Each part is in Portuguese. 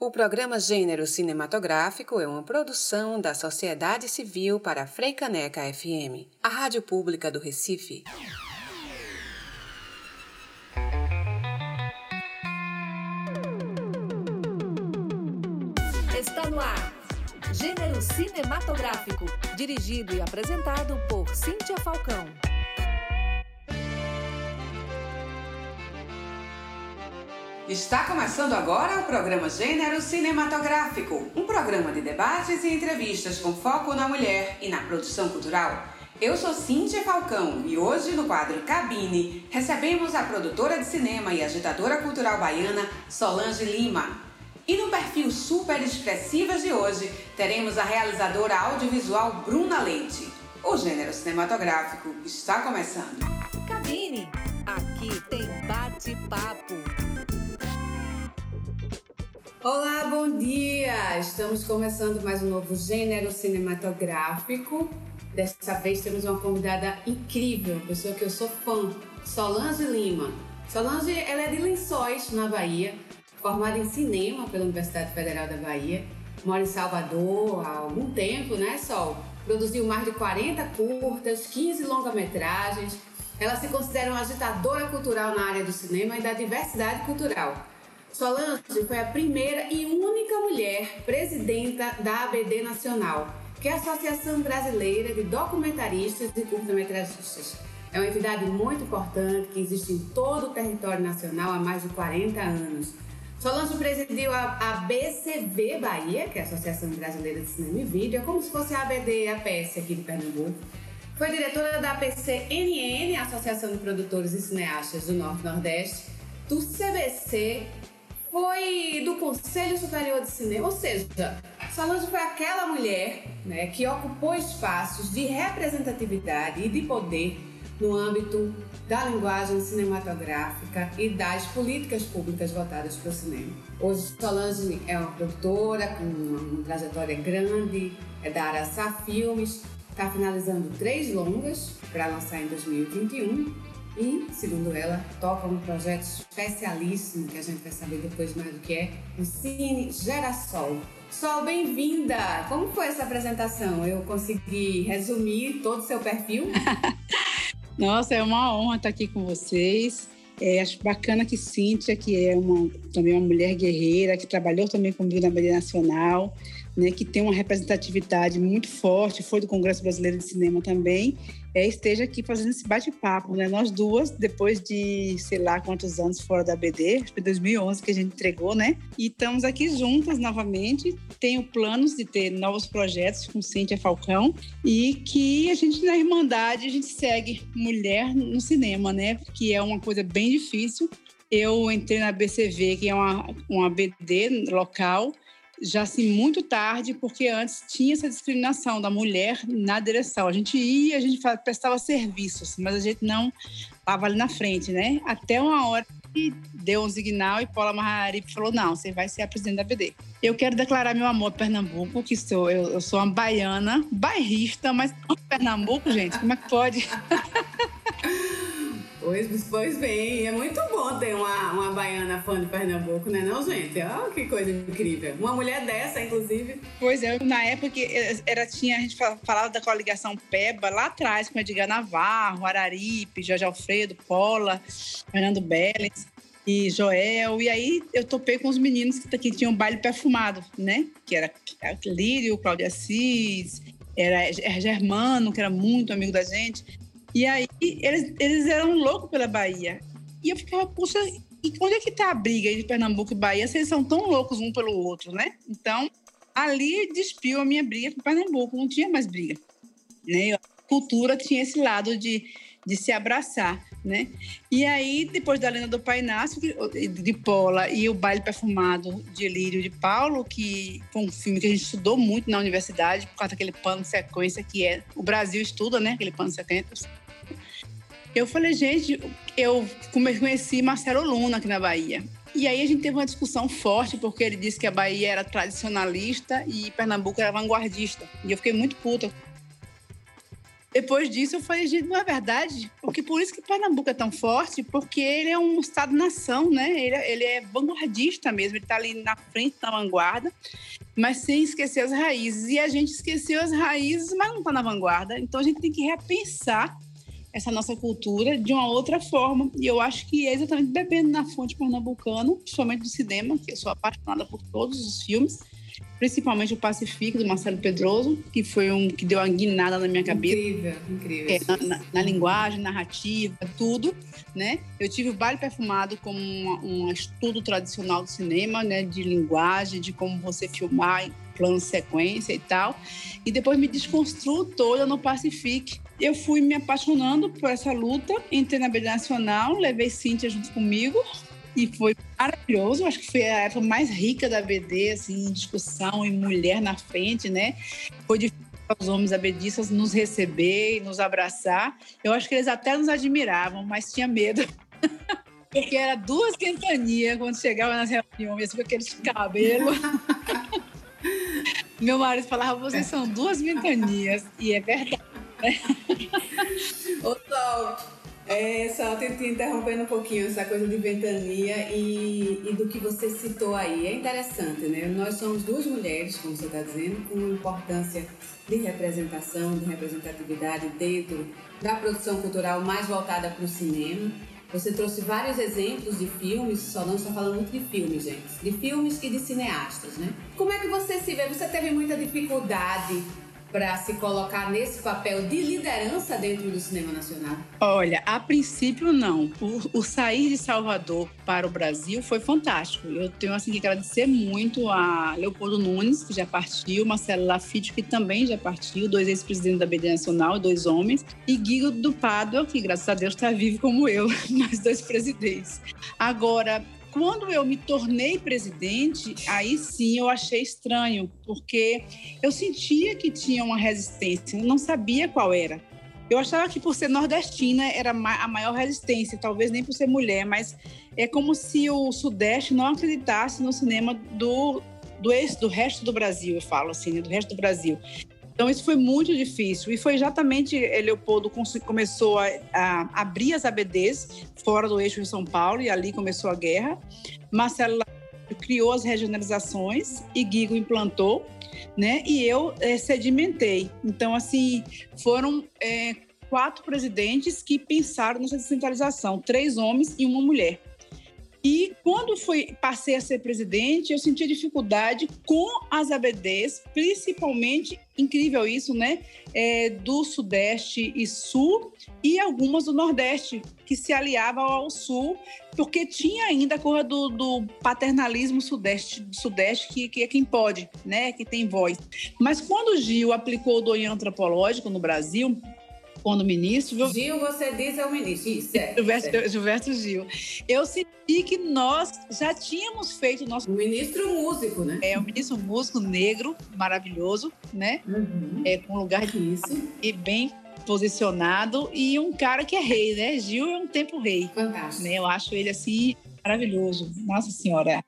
O programa Gênero Cinematográfico é uma produção da Sociedade Civil para a Freicaneca FM, a rádio pública do Recife. Está no ar. Gênero Cinematográfico, dirigido e apresentado por Cíntia Falcão. Está começando agora o programa Gênero Cinematográfico, um programa de debates e entrevistas com foco na mulher e na produção cultural. Eu sou Cíntia Falcão e hoje no quadro Cabine recebemos a produtora de cinema e agitadora cultural baiana Solange Lima. E no perfil Super Expressivas de hoje teremos a realizadora audiovisual Bruna Leite. O gênero cinematográfico está começando. Cabine, aqui tem bate-papo. Olá, bom dia! Estamos começando mais um novo gênero cinematográfico. Desta vez temos uma convidada incrível, pessoa que eu sou fã, Solange Lima. Solange ela é de Lençóis, na Bahia, formada em cinema pela Universidade Federal da Bahia, mora em Salvador há algum tempo, né, Sol? Produziu mais de 40 curtas, 15 longa-metragens. Ela se considera uma agitadora cultural na área do cinema e da diversidade cultural Solange foi a primeira e única mulher presidenta da ABD Nacional, que é a Associação Brasileira de Documentaristas e Curta-Metragistas. É uma entidade muito importante que existe em todo o território nacional há mais de 40 anos. Solange presidiu a, a BCV Bahia, que é a Associação Brasileira de Cinema e Vídeo, é como se fosse a ABD APS aqui de Pernambuco. Foi diretora da APC-NN, Associação de Produtores e Cineastas do Norte Nordeste, do CBC foi do Conselho Superior de Cinema, ou seja, Solange foi aquela mulher né, que ocupou espaços de representatividade e de poder no âmbito da linguagem cinematográfica e das políticas públicas voltadas para o cinema. Hoje, Solange é uma produtora com uma trajetória grande, é da Araçá Filmes, está finalizando três longas para lançar em 2021 e, segundo ela, toca um projeto especialíssimo que a gente vai saber depois mais do que é, o Cine Gerassol. Sol, bem-vinda! Como foi essa apresentação? Eu consegui resumir todo o seu perfil? Nossa, é uma honra estar aqui com vocês. É, acho bacana que Cíntia, que é uma, também uma mulher guerreira, que trabalhou também comigo na Maria Nacional, né, que tem uma representatividade muito forte, foi do Congresso Brasileiro de Cinema também, é, esteja aqui fazendo esse bate-papo. Né? Nós duas, depois de sei lá quantos anos fora da BD, acho que foi 2011 que a gente entregou, né? E estamos aqui juntas novamente. Tenho planos de ter novos projetos com Cíntia Falcão e que a gente, na Irmandade, a gente segue mulher no cinema, né? Que é uma coisa bem difícil. Eu entrei na BCV, que é uma, uma BD local, já assim muito tarde, porque antes tinha essa discriminação da mulher na direção. A gente ia, a gente prestava serviços, mas a gente não estava ali na frente, né? Até uma hora que deu um signal e Paula Maharipe falou: não, você vai ser a presidente da BD. Eu quero declarar meu amor a Pernambuco, que sou eu, eu sou uma baiana, bairrista, mas Pernambuco, gente, como é que pode? Pois, bem, é muito bom ter uma, uma baiana fã de Pernambuco, né não, gente? Olha que coisa incrível. Uma mulher dessa, inclusive. Pois é, na época que era, tinha, a gente falava da coligação PEBA, lá atrás, com Edgar Navarro, Araripe, Jorge Alfredo, Pola, Fernando Bellens e Joel. E aí eu topei com os meninos que, que tinham baile perfumado, né? Que era Lírio, Cláudia Assis, era Germano, que era muito amigo da gente. E aí eles, eles eram loucos pela Bahia. E eu ficava, puxa, e onde é que tá a briga de Pernambuco e Bahia se eles são tão loucos um pelo outro, né? Então, ali despiu a minha briga com Pernambuco, não tinha mais briga. Né? A cultura tinha esse lado de, de se abraçar, né? E aí, depois da Lenda do Pai Inácio, de Pola, e o Baile Perfumado de Lírio de Paulo, que foi um filme que a gente estudou muito na universidade, por causa daquele plano de sequência que é... O Brasil estuda, né? Aquele plano de sequência eu falei, gente, eu conheci Marcelo Luna aqui na Bahia. E aí a gente teve uma discussão forte, porque ele disse que a Bahia era tradicionalista e Pernambuco era vanguardista. E eu fiquei muito puta. Depois disso, eu falei, gente, não é verdade? Porque por isso que Pernambuco é tão forte, porque ele é um estado-nação, né? Ele, é, ele, é vanguardista mesmo, ele está ali na frente da vanguarda, mas sem esquecer as raízes. E a gente esqueceu as raízes, mas não está na vanguarda. Então a gente tem que repensar essa nossa cultura de uma outra forma. E eu acho que é exatamente bebendo na fonte pernambucana, principalmente do cinema, que eu sou apaixonada por todos os filmes principalmente o Pacifico, do Marcelo Pedroso, que foi um que deu uma guinada na minha cabeça. Incrível, incrível. É, na, na, na, linguagem, narrativa, tudo, né? Eu tive o Baile Perfumado como um, um estudo tradicional do cinema, né? De linguagem, de como você filmar plano sequência e tal. E depois me desconstruo toda no Pacific. Eu fui me apaixonando por essa luta, entrei na Beleza Nacional, levei Cíntia junto comigo, e foi maravilhoso. Acho que foi a época mais rica da BD, assim, em discussão e mulher na frente, né? Foi difícil os homens abedistas nos receber e nos abraçar. Eu acho que eles até nos admiravam, mas tinha medo. Porque era duas quentanias quando chegava nas reuniões com aqueles cabelos. Meu marido falava, vocês são duas ventanias. E é verdade. Né? Ô, Sol, é, só te, te interrompendo um pouquinho essa coisa de ventania e, e, do que você citou aí. É interessante, né? Nós somos duas mulheres, como você está dizendo, com importância de representação, de representatividade dentro da produção cultural mais voltada para o cinema. Você trouxe vários exemplos de filmes, só não está falando muito de filmes, gente, de filmes e de cineastas, né? Como é que você se vê? Você teve muita dificuldade para se colocar nesse papel de liderança dentro do cinema nacional? Olha, a princípio não. O, o, sair de Salvador para o Brasil foi fantástico. Eu tenho assim que agradecer muito a Leopoldo Nunes, que já partiu, Marcelo Lafitte, que também já partiu, dois ex-presidentes da BD Nacional, dois homens, e Guido do Pádua, que graças a Deus está vivo como eu, mais dois presidentes. Agora, quando eu me tornei presidente, aí sim eu achei estranho, porque eu sentia que tinha uma resistência, não sabia qual era. Eu achava que por ser nordestina era a maior resistência, talvez nem por ser mulher, mas é como se o Sudeste não acreditasse no cinema do, do, do resto do Brasil, eu falo assim, né, do resto do Brasil. Então, isso foi muito difícil. E foi exatamente eh, Leopoldo começou a, a abrir as ABDs fora do eixo de São Paulo, e ali começou a guerra. Marcelo criou as regionalizações e Guigo implantou, né? E eu é, sedimentei. Então, assim, foram é, quatro presidentes que pensaram nessa descentralização, três homens e uma mulher. E quando fui, passei a ser presidente, eu senti dificuldade com as ABDs, principalmente, incrível isso, né? É, do Sudeste e Sul, e algumas do Nordeste, que se aliavam ao Sul, porque tinha ainda a coisa do, do paternalismo sudeste, sudeste que, que é quem pode, né? Que tem voz. Mas quando o Gil aplicou o doenho antropológico no Brasil, quando ministro. Gil, você diz é o ministro. Isso, é, Gilberto, é. Gilberto Gil. Eu senti que nós já tínhamos feito o nosso. O ministro músico, né? É, o ministro músico negro, maravilhoso, né? Uhum. É, com um lugar de. Isso. E bem posicionado e um cara que é rei, né? Gil é um tempo rei. Fantástico. Né? Eu acho ele assim maravilhoso. Nossa Senhora.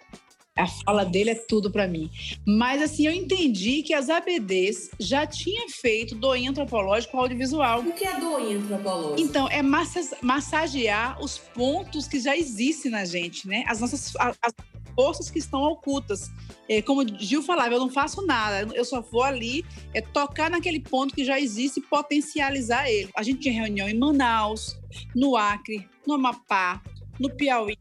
A fala dele é tudo para mim. Mas assim, eu entendi que as ABDs já tinham feito doinha antropológico audiovisual. O que é doinha antropológico? Então, é massagear os pontos que já existem na gente, né? As nossas as forças que estão ocultas. É, como o Gil falava, eu não faço nada, eu só vou ali é, tocar naquele ponto que já existe e potencializar ele. A gente tinha reunião em Manaus, no Acre, no Amapá, no Piauí,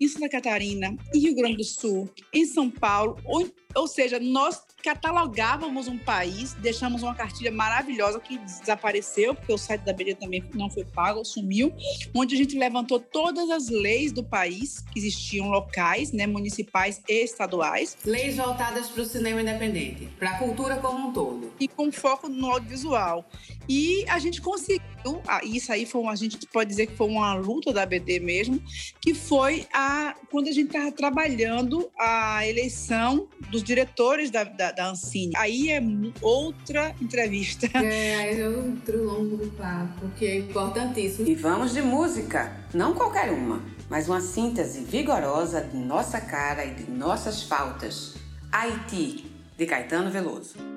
em Santa Catarina, em Rio Grande do Sul, em São Paulo, ou, ou seja, nós catalogávamos um país, deixamos uma cartilha maravilhosa que desapareceu, porque o site da BD também não foi pago, sumiu, onde a gente levantou todas as leis do país que existiam locais, né, municipais e estaduais. Leis voltadas para o cinema independente, para a cultura como um todo. E com foco no audiovisual. E a gente conseguiu, ah, isso aí foi uma, a gente pode dizer que foi uma luta da BD mesmo, que foi a quando a gente estava trabalhando a eleição dos diretores da, da, da Ancine. Aí é outra entrevista. É, aí é outro longo papo, que é importantíssimo. E vamos de música, não qualquer uma, mas uma síntese vigorosa de nossa cara e de nossas faltas. Haiti, de Caetano Veloso.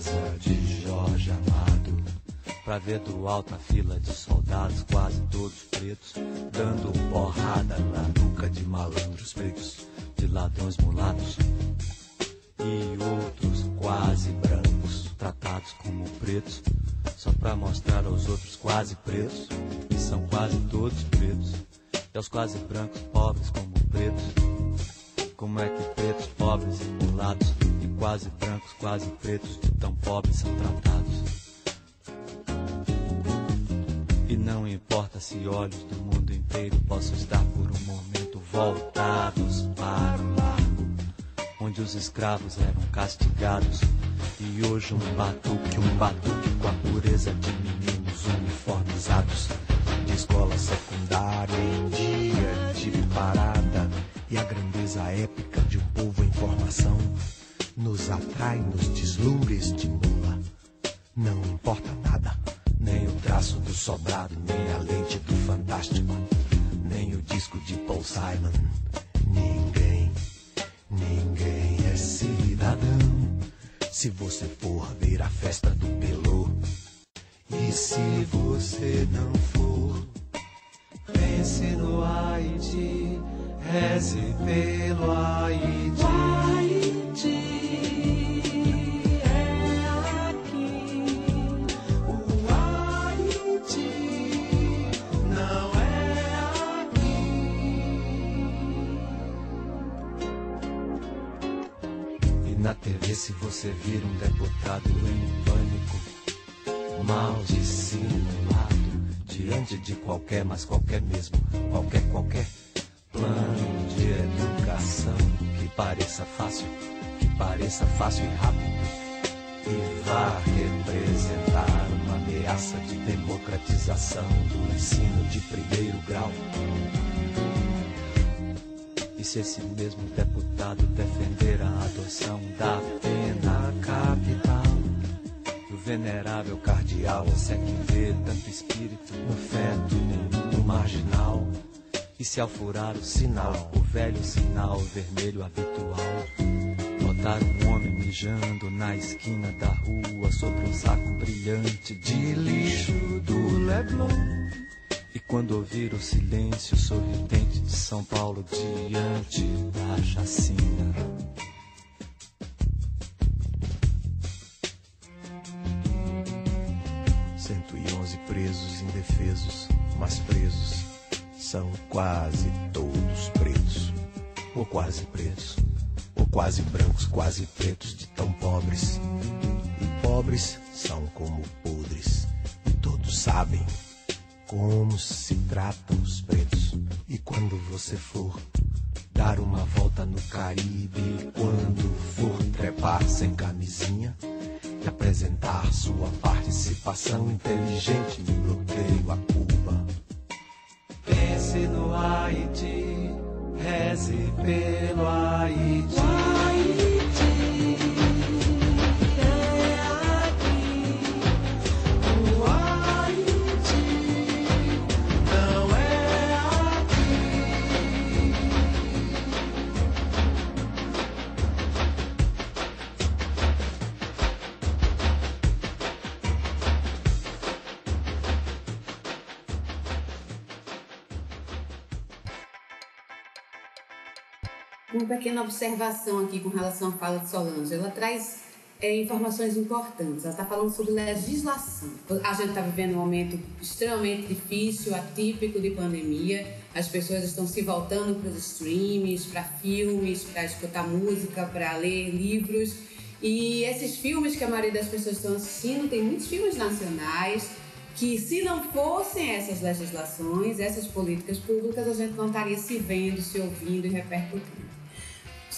Casa de Jorge Amado, pra ver do alto a fila de soldados, quase todos pretos, dando porrada na nuca de malandros pretos, de ladrões mulatos e outros quase brancos, tratados como pretos, só pra mostrar aos outros quase pretos, que são quase todos pretos, e aos quase brancos pobres como pretos. Como é que pretos, pobres e mulatos, e quase brancos, quase pretos, de tão pobres são tratados? E não importa se olhos do mundo inteiro possam estar por um momento voltados para o largo, onde os escravos eram castigados. E hoje um batuque, um batuque com a pureza de meninos uniformizados de escola secundária em dia de parada e a grandeza épica de um povo em formação nos atrai nos deslumbres de mula. Não importa nada, nem o traço do sobrado, nem a lente do fantástico, nem o disco de Paul Simon. Ninguém, ninguém é cidadão. Se você for ver a festa do Pelô, e se você não for, pense no Haiti. Reze pelo Haiti. Haiti é aqui. O Haiti não é aqui. E na TV, se você vir um deputado em pânico, mal dissimulado, diante de qualquer, mas qualquer mesmo, qualquer, qualquer plano de educação que pareça fácil, que pareça fácil e rápido e vá representar uma ameaça de democratização do ensino de primeiro grau. E se esse mesmo deputado defender a adoção da pena capital, o venerável cardeal é que vê tanto espírito no feto, no marginal. E se ao furar o sinal, o velho sinal vermelho habitual, notar um homem mijando na esquina da rua sobre um saco brilhante de lixo do Leblon. E quando ouvir o silêncio sorridente de São Paulo diante da chacina. 111 presos indefesos, mas presos são quase todos pretos, ou quase pretos, ou quase brancos, quase pretos de tão pobres. E pobres são como podres, e todos sabem como se tratam os pretos. E quando você for dar uma volta no Caribe, quando for trepar sem camisinha, e apresentar sua participação inteligente no bloqueio a Cuba. Pense no Haiti, reze pelo. Haiti pequena observação aqui com relação à fala de Solange. Ela traz é, informações importantes. Ela está falando sobre legislação. A gente está vivendo um momento extremamente difícil, atípico de pandemia. As pessoas estão se voltando para os streams, para filmes, para escutar música, para ler livros. E esses filmes que a maioria das pessoas estão assistindo, tem muitos filmes nacionais que se não fossem essas legislações, essas políticas públicas, a gente não estaria se vendo, se ouvindo e repercutindo.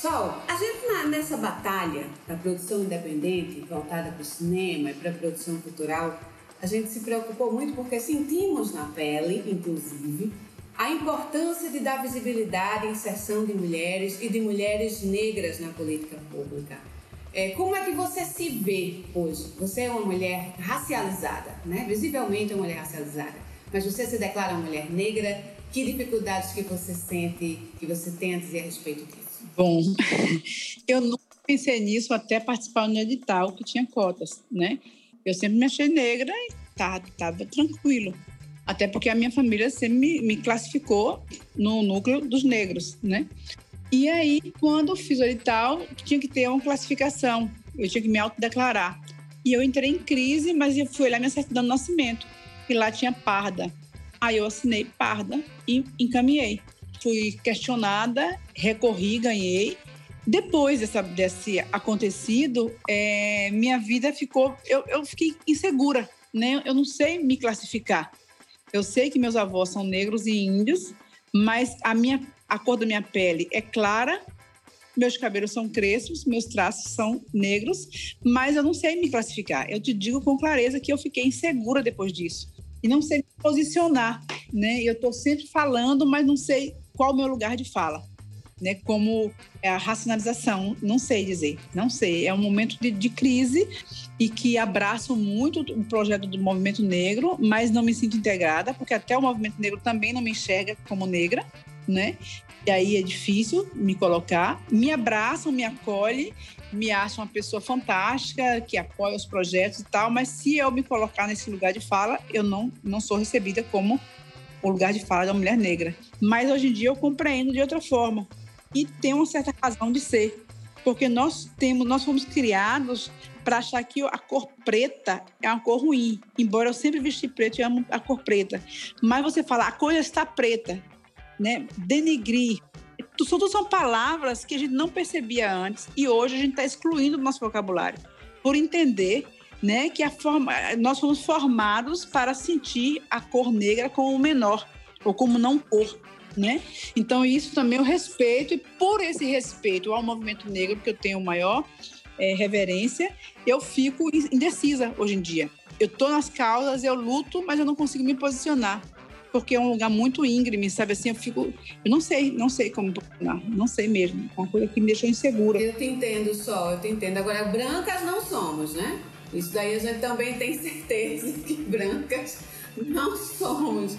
Sol, a gente na- nessa batalha da produção independente, voltada para o cinema e para a produção cultural, a gente se preocupou muito porque sentimos na pele, inclusive, a importância de dar visibilidade e inserção de mulheres e de mulheres negras na política pública. É, como é que você se vê hoje? Você é uma mulher racializada, né? Visivelmente uma mulher racializada. Mas você se declara uma mulher negra. Que dificuldades que você sente, que você tem a dizer a respeito disso? Bom, eu nunca pensei nisso até participar no edital que tinha cotas, né? Eu sempre me achei negra e estava tá, tranquilo. Até porque a minha família sempre me, me, classificou no núcleo dos negros, né? E aí, quando fiz o edital, tinha que ter uma classificação. Eu tinha que me autodeclarar. E eu entrei em crise, mas eu fui olhar minha certidão de nascimento. E lá tinha parda. Aí eu assinei parda e encaminhei. Fui questionada, recorri, ganhei. Depois dessa, desse acontecido, é, minha vida ficou. Eu, eu fiquei insegura, né? Eu não sei me classificar. Eu sei que meus avós são negros e índios, mas a minha a cor da minha pele é clara, meus cabelos são crespos, meus traços são negros, mas eu não sei me classificar. Eu te digo com clareza que eu fiquei insegura depois disso e não sei me posicionar, né? Eu estou sempre falando, mas não sei qual o meu lugar de fala, né? Como é a racionalização, não sei dizer, não sei. É um momento de, de crise e que abraço muito o projeto do movimento negro, mas não me sinto integrada, porque até o movimento negro também não me enxerga como negra, né? E aí é difícil me colocar. Me abraçam, me acolhem, me acham uma pessoa fantástica, que apoia os projetos e tal, mas se eu me colocar nesse lugar de fala, eu não, não sou recebida como o lugar de fala da mulher negra. Mas hoje em dia eu compreendo de outra forma. E tem uma certa razão de ser. Porque nós temos, nós fomos criados para achar que a cor preta é uma cor ruim. Embora eu sempre vesti preto e amo a cor preta. Mas você fala, a coisa está preta né? Denegrir. Tudo são palavras que a gente não percebia antes e hoje a gente está excluindo do nosso vocabulário por entender né, que forma, nós fomos formados para sentir a cor negra como menor ou como não cor. Né? Então, isso também eu respeito, e por esse respeito ao movimento negro, que eu tenho maior é, reverência, eu fico indecisa hoje em dia. Eu estou nas causas, eu luto, mas eu não consigo me posicionar porque é um lugar muito íngreme, sabe assim, eu fico, eu não sei, não sei como não, não sei mesmo, é uma coisa que me deixou insegura. Eu te entendo só, eu te entendo. Agora, brancas não somos, né? Isso daí a gente também tem certeza que brancas não somos.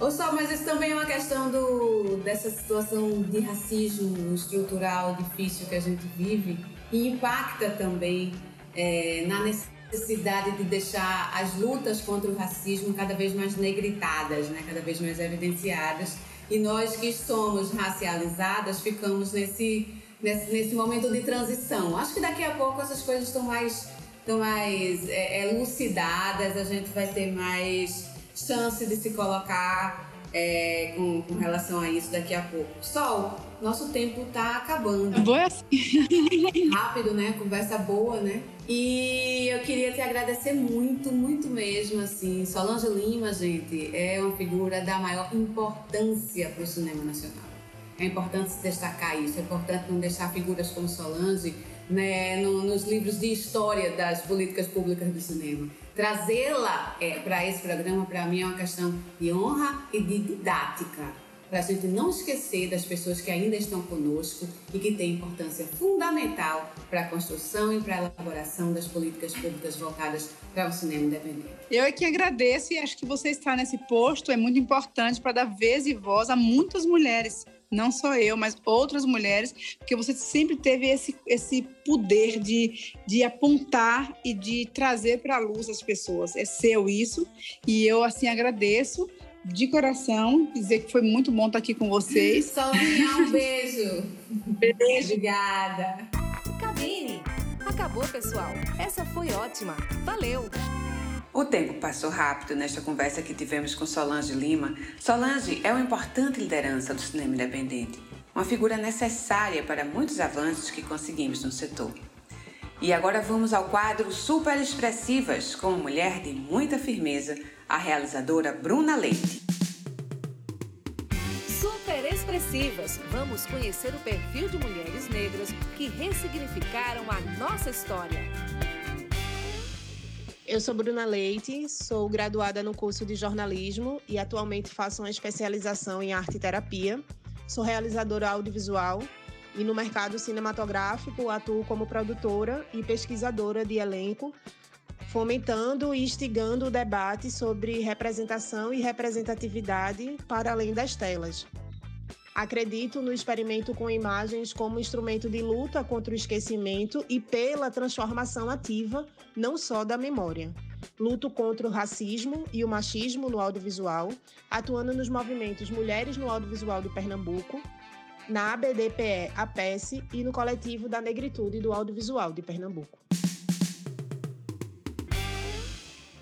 Ou só, mas isso também é uma questão do, dessa situação de racismo estrutural difícil que a gente vive e impacta também é, na necessidade de deixar as lutas contra o racismo cada vez mais negritadas, né? cada vez mais evidenciadas. E nós que somos racializadas ficamos nesse, nesse, nesse momento de transição. Acho que daqui a pouco essas coisas estão mais, estão mais é, elucidadas, a gente vai ter mais chance de se colocar é, com, com, relação a isso daqui a pouco. Sol, nosso tempo tá acabando. Boa assim. Rápido, né? Conversa boa, né? E eu queria te agradecer muito, muito mesmo, assim. Solange Lima, gente, é uma figura da maior importância para o cinema nacional. É importante destacar isso, é importante não deixar figuras como Solange né, no, nos livros de história das políticas públicas do cinema. Trazê-la é, para esse programa, para mim, é uma questão de honra e de didática, para a gente não esquecer das pessoas que ainda estão conosco e que têm importância fundamental para a construção e para a elaboração das políticas públicas voltadas para o cinema independente. Eu é que agradeço e acho que você estar nesse posto é muito importante para dar vez e voz a muitas mulheres não só eu, mas outras mulheres, porque você sempre teve esse, esse poder de, de apontar e de trazer para a luz as pessoas. É seu isso, e eu assim agradeço de coração, dizer que foi muito bom estar aqui com vocês. Sozinha, um beijo. Beijo. Obrigada. Cabine. Acabou, pessoal. Essa foi ótima. Valeu. O tempo passou rápido nesta conversa que tivemos com Solange Lima. Solange é uma importante liderança do cinema independente, uma figura necessária para muitos avanços que conseguimos no setor. E agora vamos ao quadro Super Expressivas, com uma mulher de muita firmeza, a realizadora Bruna Leite. Super Expressivas, vamos conhecer o perfil de mulheres negras que ressignificaram a nossa história. Eu sou Bruna Leite, sou graduada no curso de jornalismo e atualmente faço uma especialização em arte e terapia. Sou realizadora audiovisual e no mercado cinematográfico atuo como produtora e pesquisadora de elenco, fomentando e instigando o debate sobre representação e representatividade para além das telas. Acredito no experimento com imagens como instrumento de luta contra o esquecimento e pela transformação ativa, não só da memória. Luto contra o racismo e o machismo no audiovisual, atuando nos movimentos Mulheres no Audiovisual de Pernambuco, na ABDPE APES e no coletivo da Negritude do Audiovisual de Pernambuco.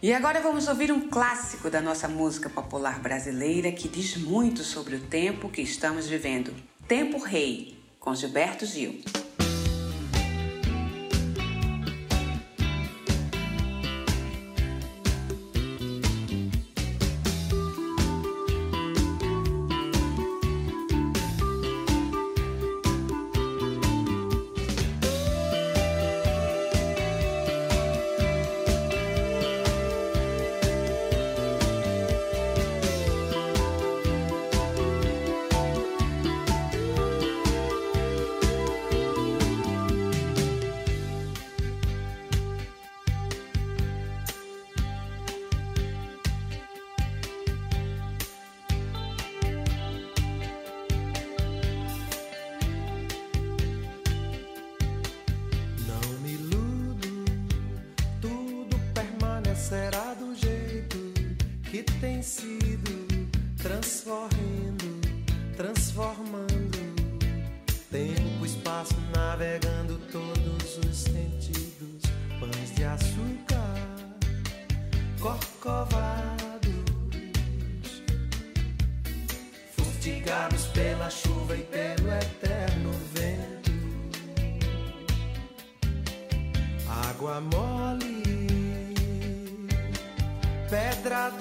E agora vamos ouvir um clássico da nossa música popular brasileira que diz muito sobre o tempo que estamos vivendo. Tempo Rei, com Gilberto Gil.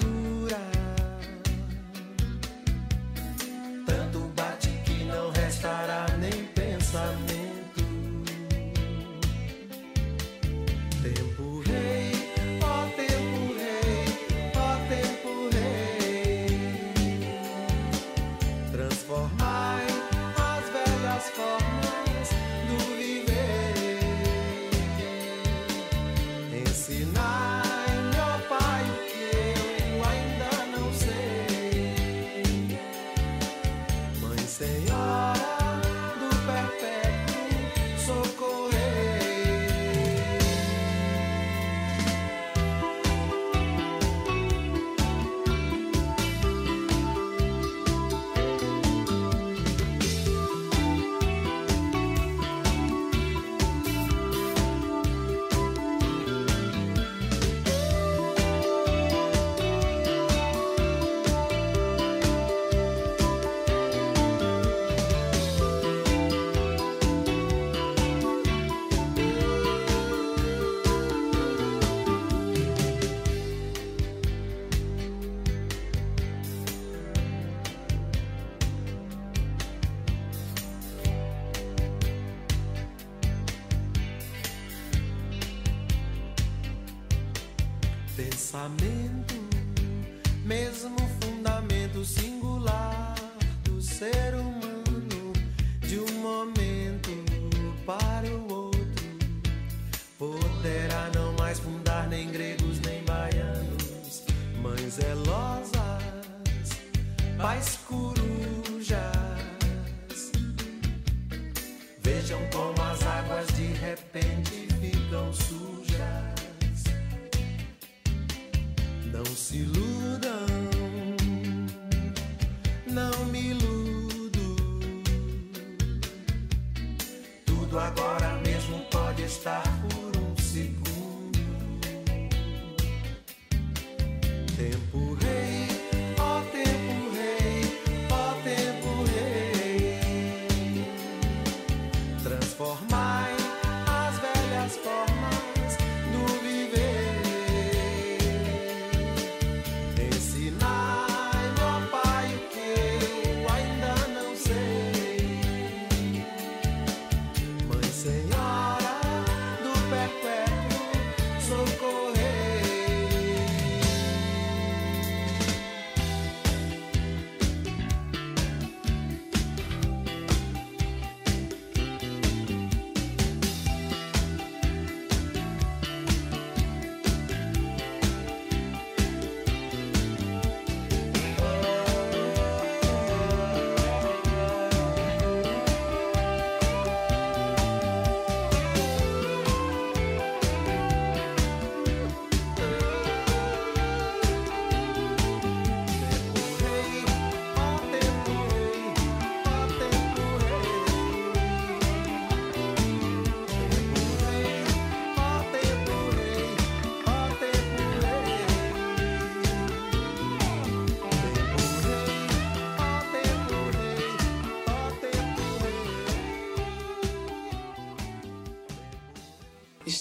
dura. mais escuro.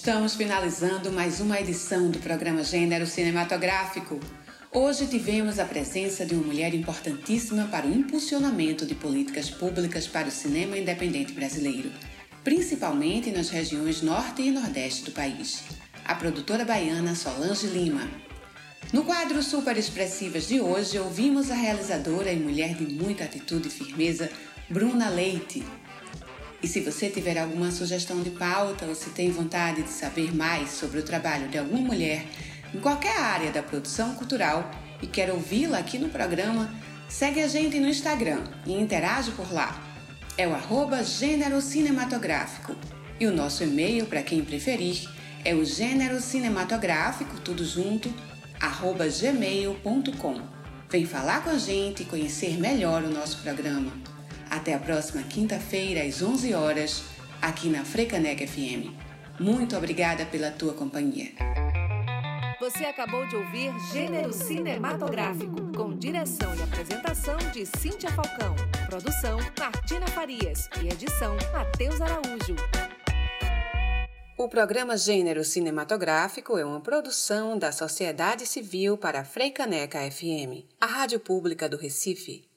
Estamos finalizando mais uma edição do programa Gênero Cinematográfico. Hoje tivemos a presença de uma mulher importantíssima para o impulsionamento de políticas públicas para o cinema independente brasileiro, principalmente nas regiões norte e nordeste do país. A produtora baiana Solange Lima. No quadro Super Expressivas de hoje, ouvimos a realizadora e mulher de muita atitude e firmeza, Bruna Leite, e se você tiver alguma sugestão de pauta ou se tem vontade de saber mais sobre o trabalho de alguma mulher em qualquer área da produção cultural e quer ouvi-la aqui no programa, segue a gente no Instagram e interage por lá. É o arroba Gênero Cinematográfico. E o nosso e-mail, para quem preferir, é o gênero cinematográfico, tudo junto, arroba gmail.com. Vem falar com a gente e conhecer melhor o nosso programa. Até a próxima quinta-feira, às 11 horas, aqui na Frecanec FM. Muito obrigada pela tua companhia. Você acabou de ouvir Gênero Cinematográfico, com direção e apresentação de Cíntia Falcão. Produção Martina Farias e edição Matheus Araújo. O programa Gênero Cinematográfico é uma produção da Sociedade Civil para a Freicaneca FM, a rádio pública do Recife.